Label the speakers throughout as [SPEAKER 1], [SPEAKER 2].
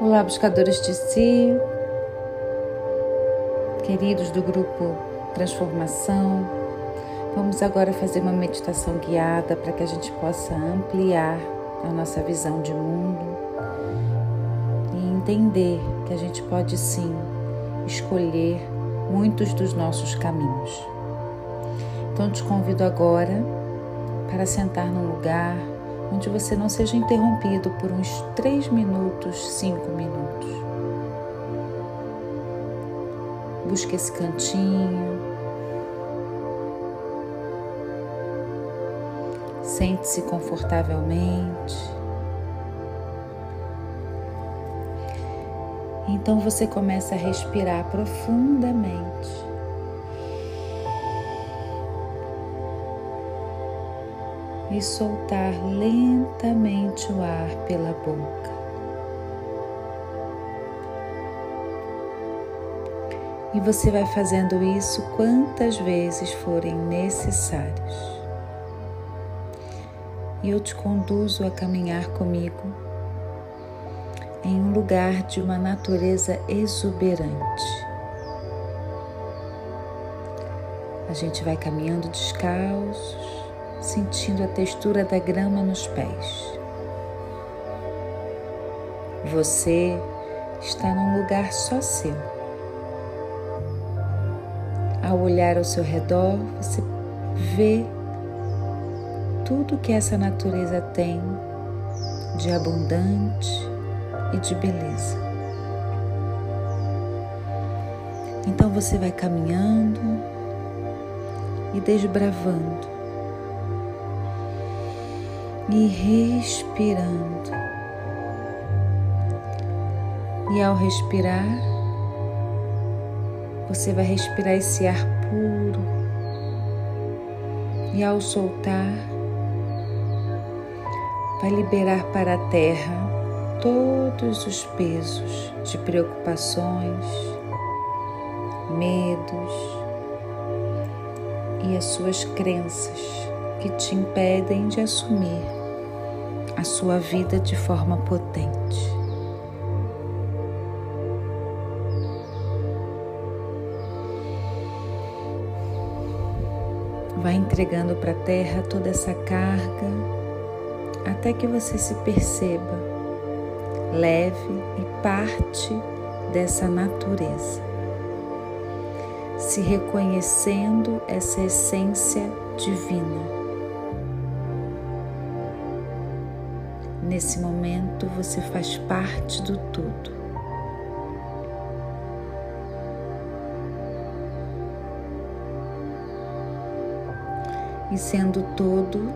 [SPEAKER 1] Olá, buscadores de si, queridos do grupo Transformação. Vamos agora fazer uma meditação guiada para que a gente possa ampliar a nossa visão de mundo e entender que a gente pode sim escolher muitos dos nossos caminhos. Então, te convido agora para sentar num lugar onde você não seja interrompido por uns três minutos, cinco minutos. Busque esse cantinho. Sente-se confortavelmente. Então você começa a respirar profundamente. E soltar lentamente o ar pela boca. E você vai fazendo isso quantas vezes forem necessários. E eu te conduzo a caminhar comigo em um lugar de uma natureza exuberante. A gente vai caminhando descalços sentindo a textura da grama nos pés. Você está num lugar só seu. Ao olhar ao seu redor, você vê tudo que essa natureza tem de abundante e de beleza. Então você vai caminhando e desbravando e respirando. E ao respirar, você vai respirar esse ar puro. E ao soltar, vai liberar para a terra todos os pesos de preocupações, medos e as suas crenças que te impedem de assumir a sua vida de forma potente. Vai entregando para a terra toda essa carga até que você se perceba leve e parte dessa natureza, se reconhecendo essa essência divina Nesse momento você faz parte do tudo. E sendo todo,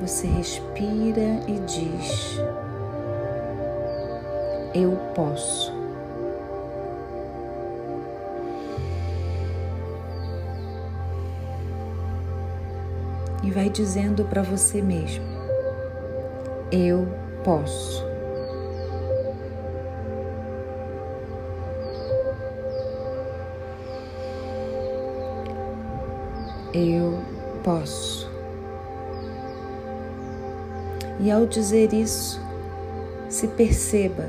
[SPEAKER 1] você respira e diz: Eu posso. E vai dizendo para você mesmo: Eu posso. Eu posso. E ao dizer isso, se perceba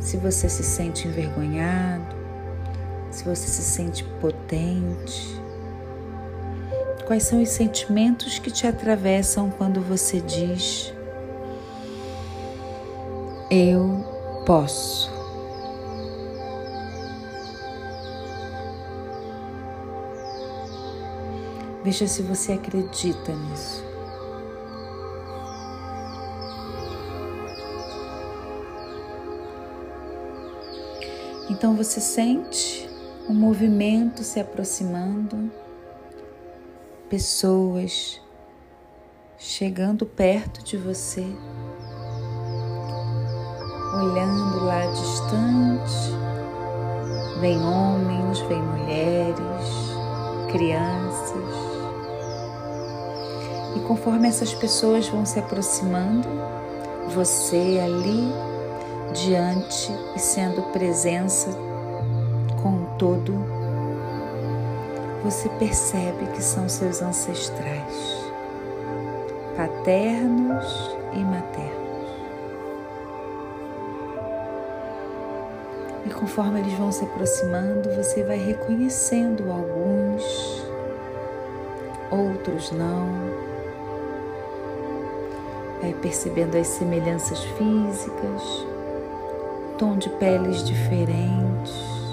[SPEAKER 1] se você se sente envergonhado, se você se sente potente, Quais são os sentimentos que te atravessam quando você diz: Eu posso? Veja se você acredita nisso. Então você sente o movimento se aproximando pessoas chegando perto de você, olhando lá distante. Vem homens, vem mulheres, crianças. E conforme essas pessoas vão se aproximando, você ali diante e sendo presença com todo você percebe que são seus ancestrais, paternos e maternos. E conforme eles vão se aproximando, você vai reconhecendo alguns, outros não. Vai percebendo as semelhanças físicas, tom de peles diferentes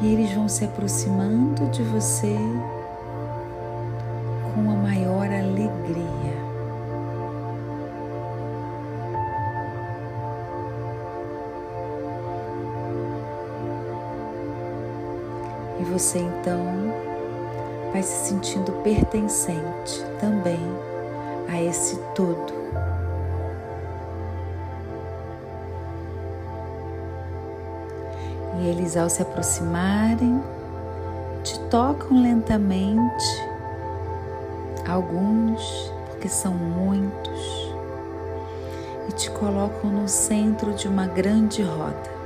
[SPEAKER 1] e eles vão se aproximando de você com a maior alegria. E você então vai se sentindo pertencente também a esse todo. E eles, ao se aproximarem, te tocam lentamente, alguns, porque são muitos, e te colocam no centro de uma grande roda.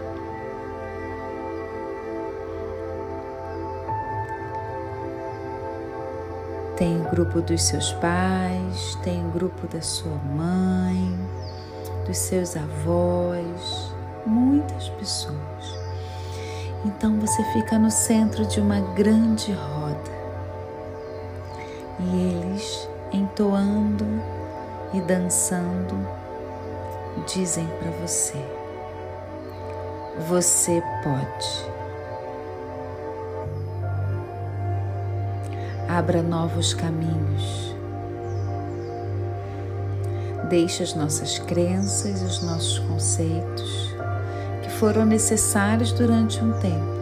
[SPEAKER 1] Tem o grupo dos seus pais, tem o grupo da sua mãe, dos seus avós, muitas pessoas. Então você fica no centro de uma grande roda e eles entoando e dançando dizem para você: Você pode. abra novos caminhos. Deixe as nossas crenças os nossos conceitos foram necessários durante um tempo.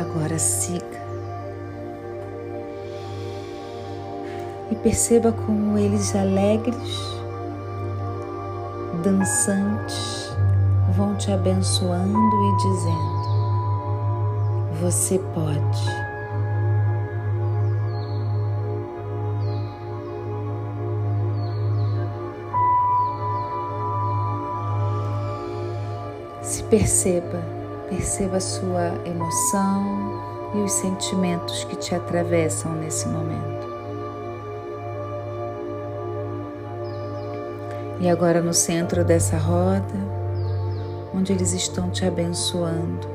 [SPEAKER 1] Agora siga. E perceba como eles alegres, dançantes, vão te abençoando e dizendo: Você pode. Perceba, perceba a sua emoção e os sentimentos que te atravessam nesse momento. E agora no centro dessa roda, onde eles estão te abençoando,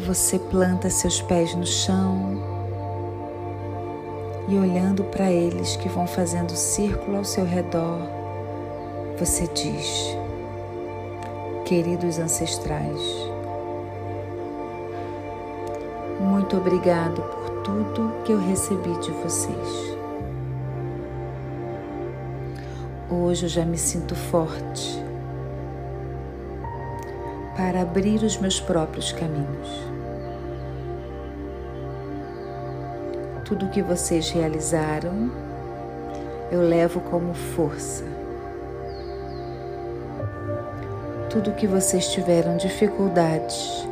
[SPEAKER 1] você planta seus pés no chão e olhando para eles que vão fazendo círculo ao seu redor, você diz: queridos ancestrais. Muito obrigado por tudo que eu recebi de vocês. Hoje eu já me sinto forte para abrir os meus próprios caminhos. Tudo que vocês realizaram, eu levo como força tudo que vocês tiveram dificuldades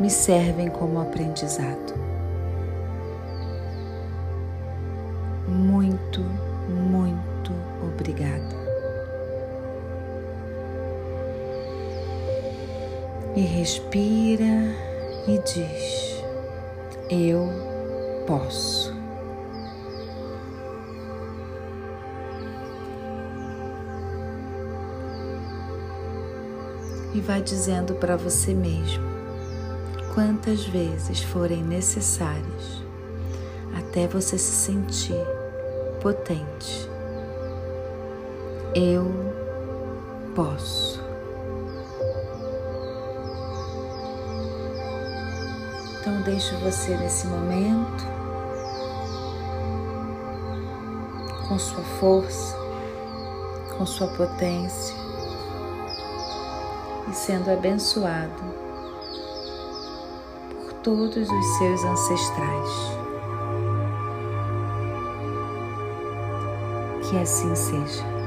[SPEAKER 1] me servem como aprendizado. Muito, muito obrigada. E respira e diz: Eu posso. E vai dizendo para você mesmo quantas vezes forem necessárias até você se sentir potente. Eu posso. Então deixo você nesse momento com sua força, com sua potência e sendo abençoado por todos os seus ancestrais. Que assim seja.